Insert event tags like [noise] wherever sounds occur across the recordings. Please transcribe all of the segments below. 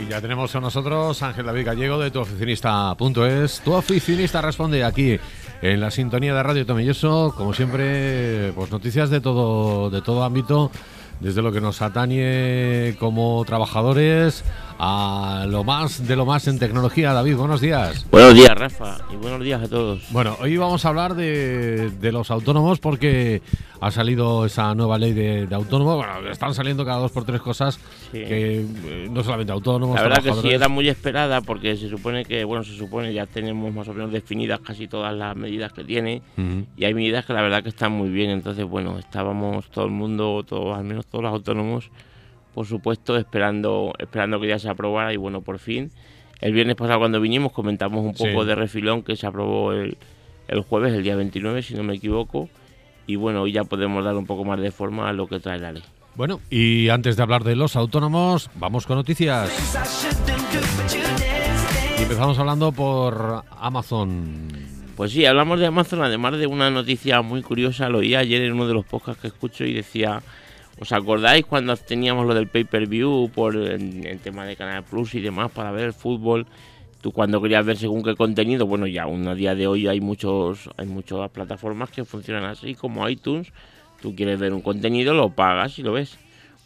Y ya tenemos con nosotros Ángel David Gallego de tuoficinista.es. Tu oficinista responde aquí en la sintonía de Radio Tomelloso, como siempre, pues noticias de todo, de todo ámbito, desde lo que nos atañe como trabajadores a lo más de lo más en tecnología. David, buenos días. Buenos días, Rafa, y buenos días a todos. Bueno, hoy vamos a hablar de, de los autónomos porque ha salido esa nueva ley de, autónomos. Bueno, están saliendo cada dos por tres cosas que eh, no solamente autónomos. La verdad que sí, era muy esperada porque se supone que, bueno, se supone ya tenemos más o menos definidas casi todas las medidas que tiene y hay medidas que la verdad que están muy bien. Entonces, bueno, estábamos todo el mundo, todos, al menos todos los autónomos por supuesto, esperando, esperando que ya se aprobara y bueno, por fin. El viernes pasado cuando vinimos comentamos un poco de refilón que se aprobó el, el jueves, el día 29, si no me equivoco. Y bueno, hoy ya podemos dar un poco más de forma a lo que trae la ley. Bueno, y antes de hablar de los autónomos, vamos con noticias. Y empezamos hablando por Amazon. Pues sí, hablamos de Amazon, además de una noticia muy curiosa, lo oí ayer en uno de los podcasts que escucho y decía ¿Os acordáis cuando teníamos lo del pay-per-view por el, tema de Canal Plus y demás para ver el fútbol? Tú cuando querías ver según qué contenido, bueno, ya aún a día de hoy hay muchos hay muchas plataformas que funcionan así como iTunes. Tú quieres ver un contenido, lo pagas y lo ves.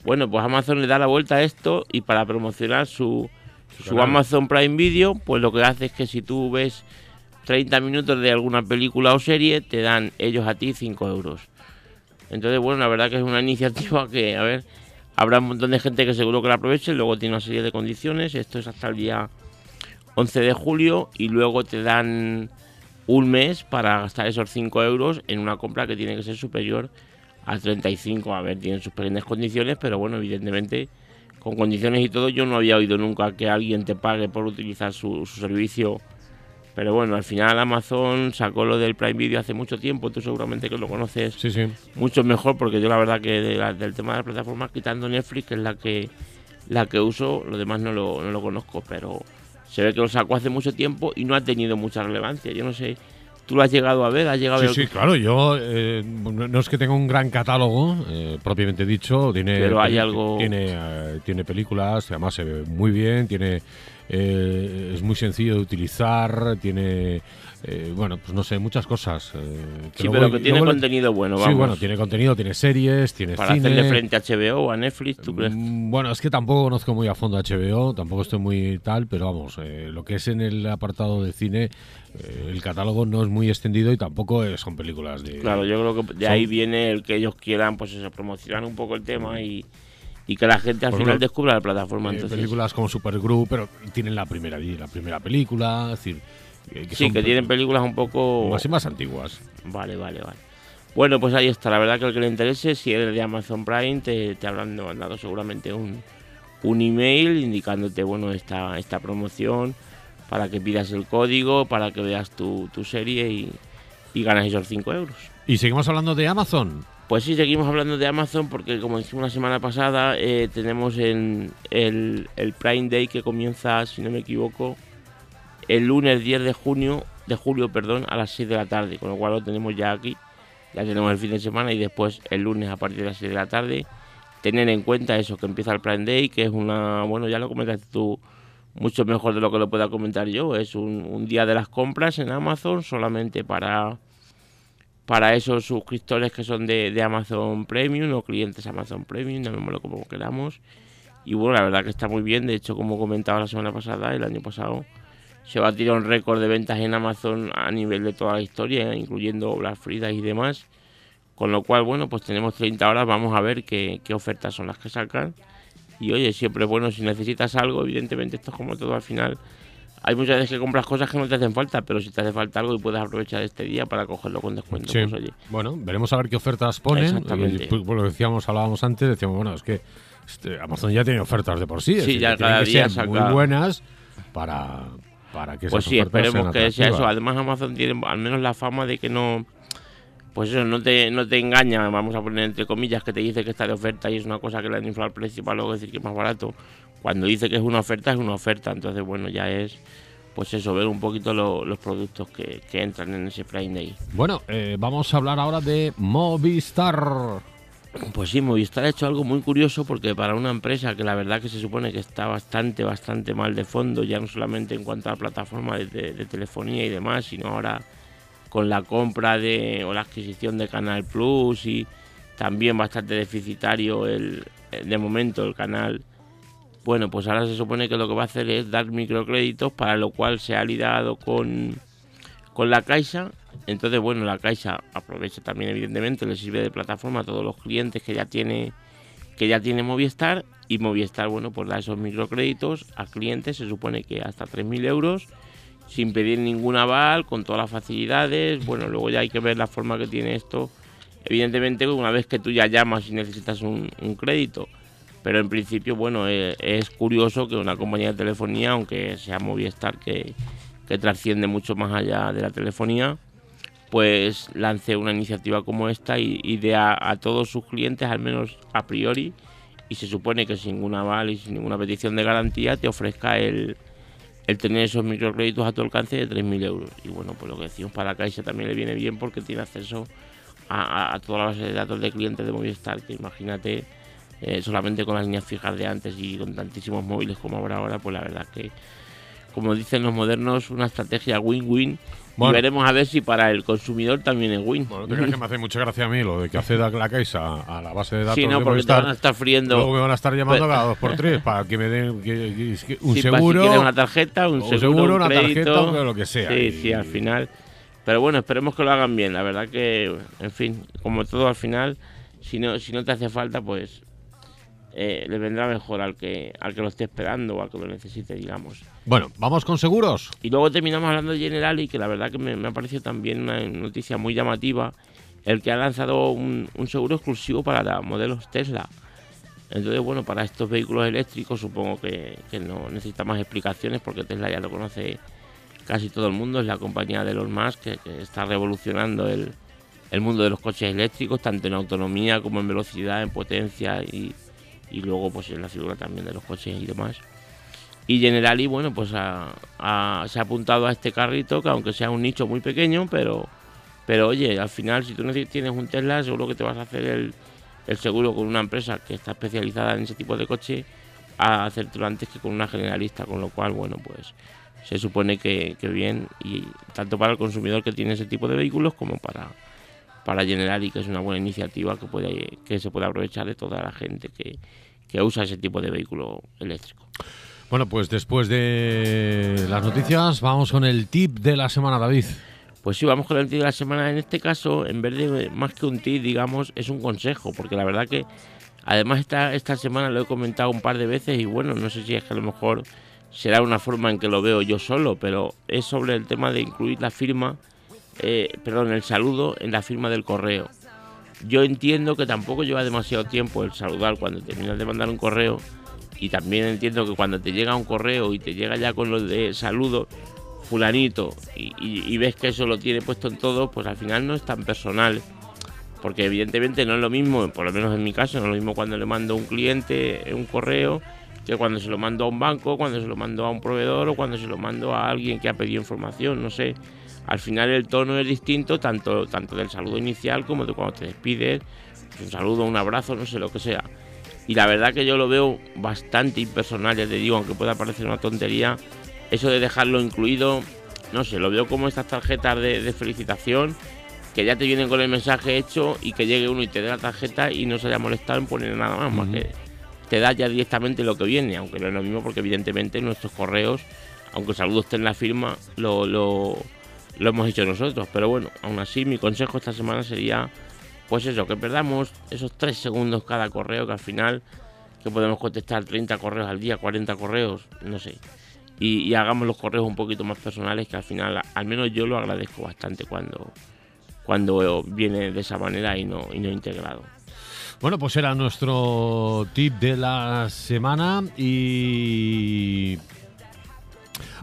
Bueno, pues Amazon le da la vuelta a esto y para promocionar su, su Amazon Prime Video, pues lo que hace es que si tú ves 30 minutos de alguna película o serie, te dan ellos a ti 5 euros. Entonces, bueno, la verdad que es una [laughs] iniciativa que, a ver, habrá un montón de gente que seguro que la aproveche, luego tiene una serie de condiciones, esto es hasta el día 11 de julio y luego te dan un mes para gastar esos 5 euros en una compra que tiene que ser superior a 35. A ver, tienen sus pequeñas condiciones, pero bueno, evidentemente con condiciones y todo yo no había oído nunca que alguien te pague por utilizar su, su servicio pero bueno, al final Amazon sacó lo del Prime Video hace mucho tiempo, tú seguramente que lo conoces sí, sí. mucho mejor, porque yo la verdad que del tema de las plataformas, quitando Netflix, que es la que la que uso, lo demás no lo, no lo conozco, pero se ve que lo sacó hace mucho tiempo y no ha tenido mucha relevancia. Yo no sé, ¿tú lo has llegado a ver? ¿Has llegado sí, sí, claro, yo eh, no es que tenga un gran catálogo, eh, propiamente dicho, tiene, pero hay algo... tiene, eh, tiene películas, además se ve muy bien, tiene eh, es muy sencillo de utilizar, tiene, eh, bueno, pues no sé, muchas cosas. Eh, sí, pero que tiene contenido bueno, vamos. Sí, bueno, tiene contenido, tiene series, tiene Para hacerle frente a HBO o a Netflix, ¿tú crees? Mm, bueno, es que tampoco conozco muy a fondo a HBO, tampoco estoy muy tal, pero vamos, lo que es en el apartado de cine, el catálogo no es muy extendido y tampoco son películas de... Claro, yo creo que de ahí viene el que ellos quieran, pues eso, promocionar un poco el tema y y que la gente al final descubra la plataforma. Eh, entonces. Películas como Supergroup, pero tienen la primera la primera película, es decir, sí, que tienen películas un poco más y más antiguas. Vale, vale, vale. Bueno, pues ahí está. La verdad que el que le interese, si eres de Amazon Prime, te, te habrán mandado seguramente un, un email indicándote bueno esta, esta promoción para que pidas el código, para que veas tu, tu serie y, y ganas esos 5 euros. Y seguimos hablando de Amazon. Pues sí, seguimos hablando de Amazon porque como dijimos la semana pasada, eh, tenemos en el, Prime Day que comienza, si no me equivoco, el lunes 10 de junio, de julio, perdón, a las 6 de la tarde, con lo cual lo tenemos ya aquí, ya tenemos el fin de semana y después el lunes a partir de las 6 de la tarde, tener en cuenta eso, que empieza el Prime Day, que es una, bueno, ya lo comentaste tú mucho mejor de lo que lo pueda comentar yo, es un, un día de las compras en Amazon solamente para para esos suscriptores que son de, Amazon Premium o clientes Amazon Premium, llamémoslo como queramos. Y bueno, la verdad que está muy bien. De hecho, como comentaba la semana pasada, el año pasado se tirar un récord de ventas en Amazon a nivel de toda la historia, incluyendo Black Friday y demás. Con lo cual, bueno, pues tenemos 30 horas, vamos a ver qué ofertas son las que sacan. Y oye, siempre bueno, si necesitas algo, evidentemente esto es como todo al final hay muchas veces que compras cosas que no te hacen falta, pero si te hace falta algo y puedes aprovechar este día para cogerlo con descuento, pues oye. Bueno, veremos a ver qué ofertas ponen. Exactamente. Pues, lo decíamos, hablábamos antes, decíamos, bueno, es que este, Amazon ya tiene ofertas de por sí. Sí, ya cada día ser muy buenas para, para que Pues sí, esperemos que sea eso. Además, Amazon tiene al menos la fama de que no. Pues eso, no te, no te engaña, vamos a poner entre comillas, que te dice que está de oferta y es una cosa que le han inflado el precio para luego decir que es más barato cuando dice que es una oferta, es una oferta. Entonces, bueno, ya es pues eso, ver un poquito los productos que, entran en ese Prime Day. Bueno, eh, vamos a hablar ahora de Movistar. Pues sí, Movistar ha hecho algo muy curioso porque para una empresa que la verdad que se supone que está bastante, bastante mal de fondo, ya no solamente en cuanto a plataforma de, de telefonía y demás, sino ahora con la compra de o la adquisición de Canal Plus y también bastante deficitario el, de momento el canal. Bueno, pues ahora se supone que lo que va a hacer es dar microcréditos, para lo cual se ha aliado con, con la Caixa. Entonces, bueno, la Caixa aprovecha también, evidentemente, le sirve de plataforma a todos los clientes que ya tiene que ya tiene Movistar y Movistar, bueno, pues da esos microcréditos a clientes, se supone que hasta 3.000 euros sin pedir ningún aval, con todas las facilidades. Bueno, luego ya hay que ver la forma que tiene esto. Evidentemente, una vez que tú ya llamas y necesitas un, crédito, pero en principio, bueno, eh, es, curioso que una compañía de telefonía, aunque sea Movistar, que, que trasciende mucho más allá de la telefonía, pues lance una iniciativa como esta y, dé a, a, todos sus clientes, al menos a priori, y se supone que sin ningún aval y sin ninguna petición de garantía, te ofrezca el, el tener esos microcréditos a tu alcance de 3.000 euros. Y bueno, pues lo que decimos para Caixa también le viene bien porque tiene acceso a, toda la base de datos de clientes de Movistar, que imagínate, eh, solamente con las líneas fijas de antes y con tantísimos móviles como habrá ahora, pues la verdad que, como dicen los modernos, una estrategia win-win y veremos a ver si para el consumidor también es win. Bueno, que me hace mucha gracia a mí lo de que acceda la Caixa a la base de datos. Sí, no, porque te van a estar friendo. Luego me van a estar llamando cada dos por tres para que me den un seguro. si una tarjeta, un seguro, una tarjeta o lo que sea. Sí, sí, al final. Pero bueno, esperemos que lo hagan bien. La verdad que, en fin, como todo al final, si no, si no te hace falta, pues eh, le vendrá mejor al que, al que lo esté esperando o al que lo necesite, digamos. Bueno, vamos con seguros. Y luego terminamos hablando de General y que la verdad que me, ha parecido también una noticia muy llamativa, el que ha lanzado un, seguro exclusivo para modelos Tesla. Entonces, bueno, para estos vehículos eléctricos supongo que, no necesita más explicaciones porque Tesla ya lo conoce casi todo el mundo, es la compañía de los más que, está revolucionando el, el mundo de los coches eléctricos, tanto en autonomía como en velocidad, en potencia y, y luego pues en la figura también de los coches y demás. Y Generali, bueno, pues se ha apuntado a este carrito, que aunque sea un nicho muy pequeño, pero, pero oye, al final si tú tienes un Tesla, seguro que te vas a hacer el, el seguro con una empresa que está especializada en ese tipo de coche a hacértelo antes que con una generalista, con lo cual, bueno, pues se supone que, que bien, y tanto para el consumidor que tiene ese tipo de vehículos como para, para Generali, que es una buena iniciativa que, puede, que se puede aprovechar de toda la gente que, que usa ese tipo de vehículo eléctrico. Bueno, pues después de las noticias, vamos con el tip de la semana, David. Pues sí, vamos con el tip de la semana. En este caso, en vez de más que un tip, digamos, es un consejo, porque la verdad que además esta, esta semana lo he comentado un par de veces y bueno, no sé si es que a lo mejor será una forma en que lo veo yo solo, pero es sobre el tema de incluir la firma eh, perdón, el saludo en la firma del correo. Yo entiendo que tampoco lleva demasiado tiempo el saludar cuando terminas de mandar un correo y también entiendo que cuando te llega un correo y te llega ya con los de saludo fulanito y, ves que eso lo tiene puesto en todo, pues al final no es tan personal. Porque evidentemente no es lo mismo, por lo menos en mi caso, no es lo mismo cuando le mando a un cliente un correo que cuando se lo mando a un banco, cuando se lo mando a un proveedor o cuando se lo mando a alguien que ha pedido información, no sé al final el tono es distinto tanto, tanto del saludo inicial como de cuando te despides, un saludo, un abrazo, no sé lo que sea. Y la verdad que yo lo veo bastante impersonal, ya te digo, aunque pueda parecer una tontería, eso de dejarlo incluido, no sé, lo veo como estas tarjetas de, felicitación que ya te vienen con el mensaje hecho y que llegue uno y te dé la tarjeta y no se haya molestado en poner nada más, más que te da ya directamente lo que viene, aunque no es lo mismo porque evidentemente nuestros correos, aunque el saludo esté en la firma, lo, lo lo hemos hecho nosotros. Pero bueno, aún así mi consejo esta semana sería, pues eso, que perdamos esos 3 segundos cada correo, que al final que podemos contestar 30 correos al día, 40 correos, no sé. Y, hagamos los correos un poquito más personales, que al final, al menos yo lo agradezco bastante cuando, cuando viene de esa manera y no, y no integrado. Bueno, pues era nuestro tip de la semana y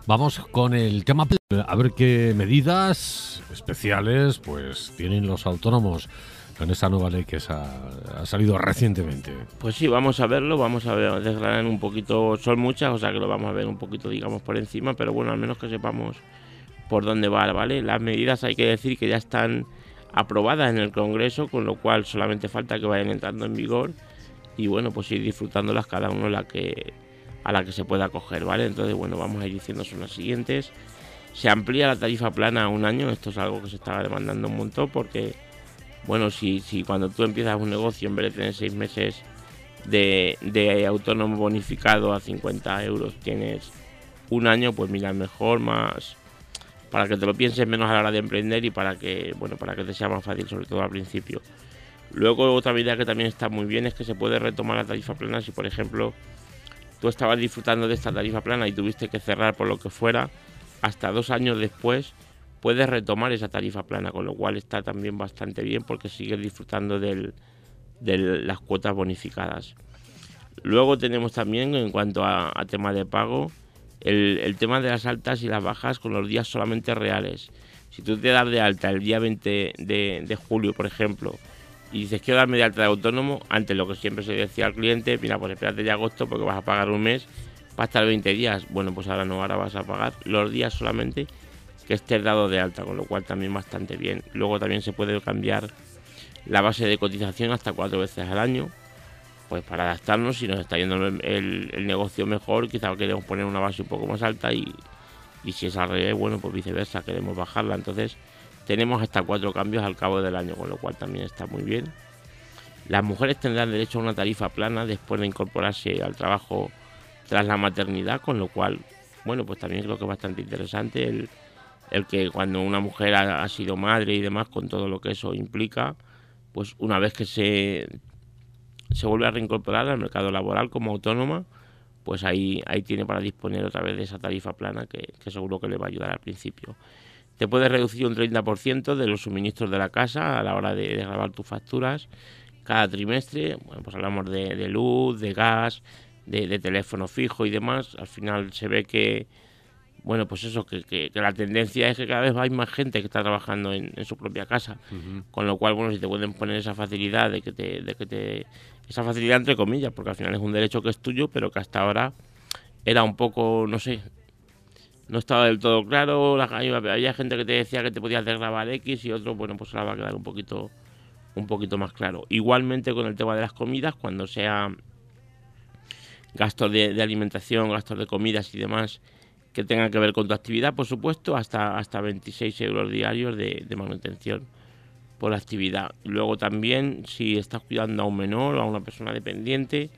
Vamos con el tema. A ver qué medidas especiales pues tienen los autónomos con esta nueva ley que ha, salido recientemente. Pues sí, vamos a verlo, vamos a ver, desgranar un poquito, son muchas, o sea que lo vamos a ver un poquito, digamos, por encima, pero bueno, al menos que sepamos por dónde va, ¿vale? Las medidas hay que decir que ya están aprobadas en el Congreso, con lo cual solamente falta que vayan entrando en vigor y bueno, pues ir disfrutándolas cada uno la que, a la que se pueda acoger, ¿vale? Entonces, bueno, vamos a ir diciendo son las siguientes. Se amplía la tarifa plana a un año, esto es algo que se estaba demandando un montón porque, bueno, si, si cuando tú empiezas un negocio en vez de tener seis meses de, autónomo bonificado a 50 euros tienes un año, pues mira, mejor, más para que te lo pienses menos a la hora de emprender y para que, bueno, para que te sea más fácil, sobre todo al principio. Luego otra idea que también está muy bien es que se puede retomar la tarifa plana si por ejemplo tú estabas disfrutando de esta tarifa plana y tuviste que cerrar por lo que fuera, hasta dos años después puedes retomar esa tarifa plana, con lo cual está también bastante bien porque sigues disfrutando de las cuotas bonificadas. Luego tenemos también en cuanto a, tema de pago, el, tema de las altas y las bajas con los días solamente reales. Si tú te das de alta el día 20 de julio, por ejemplo, y dices quiero darme de alta de autónomo, antes lo que siempre se decía al cliente, mira, pues espérate de agosto porque vas a pagar un mes para estar 20 días. Bueno, pues ahora no, ahora vas a pagar los días solamente que estés dado de alta, con lo cual también bastante bien. Luego también se puede cambiar la base de cotización hasta cuatro veces al año, pues para adaptarnos, si nos está yendo el, negocio mejor, quizá queremos poner una base un poco más alta y, y si es al revés, bueno, pues viceversa, queremos bajarla, entonces tenemos hasta cuatro cambios al cabo del año, con lo cual también está muy bien. Las mujeres tendrán derecho a una tarifa plana después de incorporarse al trabajo tras la maternidad, con lo cual, bueno, pues también creo que es bastante interesante el, que cuando una mujer ha, sido madre y demás, con todo lo que eso implica, pues una vez que se, se vuelve a reincorporar al mercado laboral como autónoma, pues ahí, ahí tiene para disponer otra vez de esa tarifa plana que, que seguro que le va a ayudar al principio. Te puedes reducir un 30% de los suministros de la casa a la hora de, grabar tus facturas cada trimestre. Bueno, pues hablamos de, luz, de gas, de, teléfono fijo y demás. Al final se ve que, bueno, pues eso, que, la tendencia es que cada vez hay más gente que está trabajando en, su propia casa. Con lo cual, bueno, si te pueden poner esa facilidad de que te, de que te. Esa facilidad entre comillas, porque al final es un derecho que es tuyo, pero que hasta ahora era un poco, no sé, no estaba del todo claro, había gente que te decía que te podías desgrabar X y otro, bueno, pues ahora va a quedar un poquito, un poquito más claro. Igualmente con el tema de las comidas, cuando sea gastos de, alimentación, gastos de comidas y demás que tengan que ver con tu actividad, por supuesto, hasta, hasta 26 euros diarios de, de manutención por actividad. Luego también, si estás cuidando a un menor o a una persona dependiente,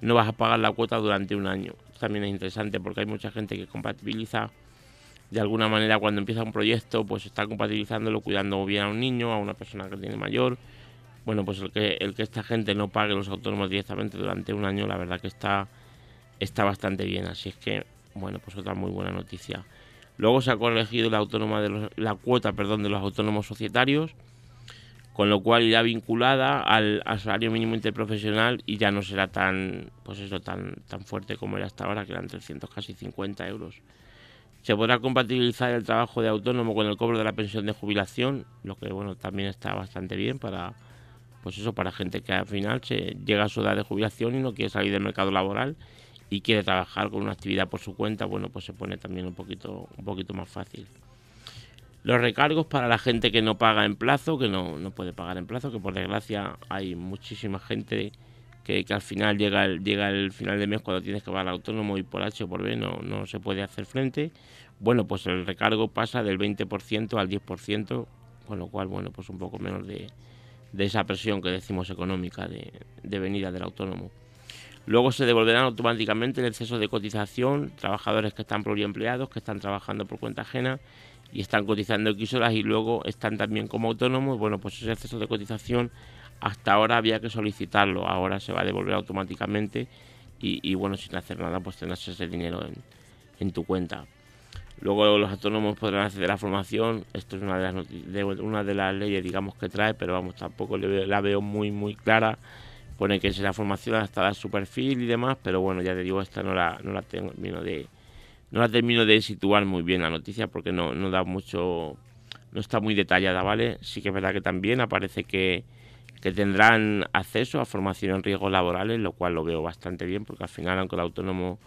no vas a pagar la cuota durante un año también es interesante porque hay mucha gente que compatibiliza de alguna manera cuando empieza un proyecto, pues está compatibilizándolo, cuidando bien a un niño, a una persona que tiene mayor. Bueno, pues el que, el que esta gente no pague los autónomos directamente durante un año, la verdad que está, está bastante bien. Así es que, bueno, pues otra muy buena noticia. Luego se ha corregido la, autónoma de la cuota perdón, de los autónomos societarios con lo cual irá vinculada al, salario mínimo interprofesional y ya no será tan pues eso tan tan fuerte como era hasta ahora que eran 300 casi 50 euros. Se podrá compatibilizar el trabajo de autónomo con el cobro de la pensión de jubilación lo que bueno también está bastante bien para pues eso para gente que al final se llega a su edad de jubilación y no quiere salir del mercado laboral y quiere trabajar con una actividad por su cuenta bueno pues se pone también un poquito un poquito más fácil los recargos para la gente que no paga en plazo, que no, no puede pagar en plazo, que por desgracia hay muchísima gente que, al final llega el, llega el final de mes cuando tienes que pagar autónomo y por H o por B no, no se puede hacer frente. Bueno, pues el recargo pasa del 20% al 10%, con lo cual, bueno, pues un poco menos de, de esa presión que decimos económica de, de venida del autónomo. Luego se devolverán automáticamente el exceso de cotización, trabajadores que están pluriempleados, que están trabajando por cuenta ajena y están cotizando X horas y luego están también como autónomos, bueno, pues ese exceso de cotización hasta ahora había que solicitarlo, ahora se va a devolver automáticamente y, bueno, sin hacer nada, pues tendrás ese dinero en, tu cuenta. Luego los autónomos podrán acceder a formación, esto es una de las, de, una de las leyes, digamos, que trae, pero vamos, tampoco la veo muy, muy clara. Pone que será formación hasta dar su perfil y demás, pero bueno, ya te digo, esta no la, no la tengo, vino de, no la termino de situar muy bien la noticia porque no, no da mucho, no está muy detallada, ¿vale? Sí que es verdad que también aparece que, que tendrán acceso a formación en riesgos laborales, lo cual lo veo bastante bien porque al final, aunque el autónomo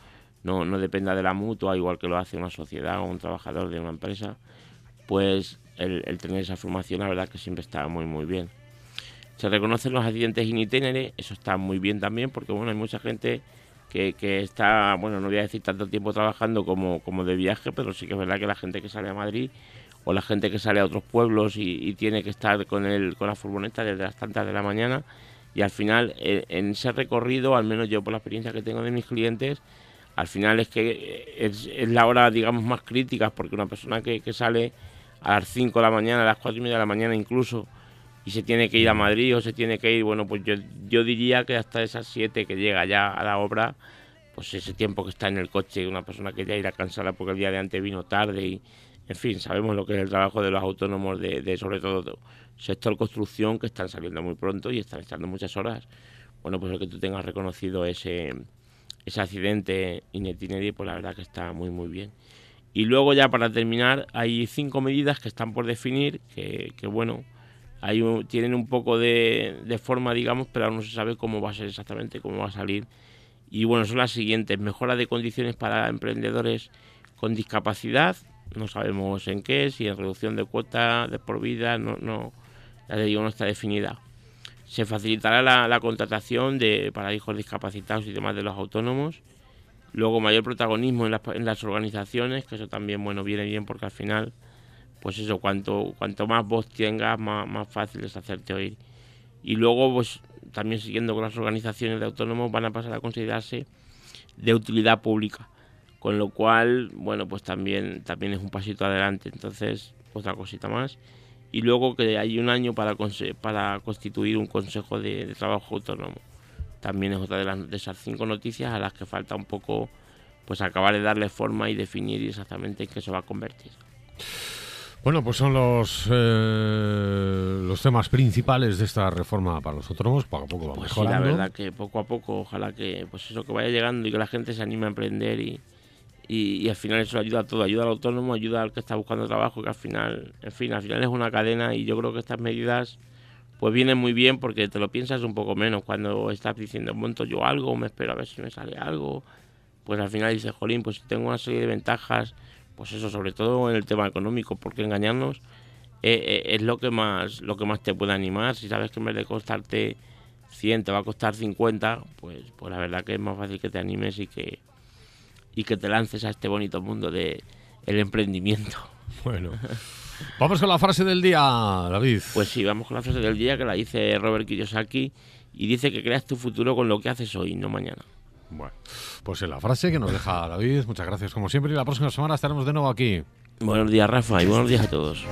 no, no dependa de la mutua, igual que lo hace una sociedad o un trabajador de una empresa, pues el, tener esa formación, la verdad que siempre está muy, muy bien. Se reconocen los accidentes in itinere, eso está muy bien también, porque bueno, hay mucha gente que, está, bueno, no voy a decir tanto tiempo trabajando como, como de viaje, pero sí que es verdad que la gente que sale a Madrid o la gente que sale a otros pueblos y, tiene que estar con, el, con la furgoneta desde las tantas de la mañana, y al final eh, en ese recorrido, al menos yo por la experiencia que tengo de mis clientes, al final es que es, la hora, digamos, más crítica, porque una persona que, que, sale a las 5 de la mañana, a las 4 y media de la mañana incluso, y se tiene que ir a Madrid o se tiene que ir, bueno, pues yo, yo diría que hasta esas 7 que llega ya a la obra, pues ese tiempo que está en el coche, una persona que ya irá cansada porque el día de antes vino tarde y, en fin, sabemos lo que es el trabajo de los autónomos de, de sobre todo sector construcción que están saliendo muy pronto y están echando muchas horas. Bueno, pues el que tú tengas reconocido ese ese accidente itinerario, pues la verdad que está muy muy bien. Y luego ya para terminar, hay cinco medidas que están por definir, que, bueno, hay tienen un poco de, de, forma, digamos, pero aún no se sabe cómo va a ser exactamente, cómo va a salir. Y bueno, son las siguientes, mejora de condiciones para emprendedores con discapacidad, no sabemos en qué, si en reducción de cuota de por vida, no, no, ya digo, no está definida se facilitará la, contratación de, para hijos discapacitados y demás de los autónomos. Luego mayor protagonismo en las, en las organizaciones, que eso también bueno viene bien porque al final, pues eso, cuanto, cuanto más voz tengas, más, más fácil es hacerte oír. Y luego, pues también siguiendo con las organizaciones de autónomos, van a pasar a considerarse de utilidad pública. Con lo cual, bueno, pues también, también es un pasito adelante. Entonces, otra cosita más y luego que hay un año para, para constituir un consejo de, trabajo autónomo. También es otra de, las, de esas cinco noticias a las que falta un poco pues acabar de darle forma y definir exactamente en qué se va a convertir. Bueno, pues son los eh, los temas principales de esta reforma para los autónomos. Poco a poco va pues mejorando. Sí, la verdad que poco a poco, ojalá que pues eso que vaya llegando y que la gente se anime a emprender y, y, al final eso ayuda a todo, ayuda al autónomo, ayuda al que está buscando trabajo, que al final, en fin, al final es una cadena y yo creo que estas medidas pues vienen muy bien porque te lo piensas un poco menos cuando estás diciendo monto yo algo, me espero a ver si me sale algo, pues al final dices, jolín, pues tengo una serie de ventajas, pues eso sobre todo en el tema económico, porque engañarnos eh, eh, es lo que más lo que más te puede animar, si sabes que en vez de costarte 100 te va a costar 50, pues, pues la verdad que es más fácil que te animes y que y que te lances a este bonito mundo de el emprendimiento. [laughs] Bueno. Vamos con la frase del día, David. Pues sí, vamos con la frase del día que la dice Robert Kiyosaki y dice que creas tu futuro con lo que haces hoy, no mañana. Bueno, pues es la frase que nos deja David. Muchas gracias como siempre y la próxima semana estaremos de nuevo aquí. Buenos días, Rafa, y buenos días a todos.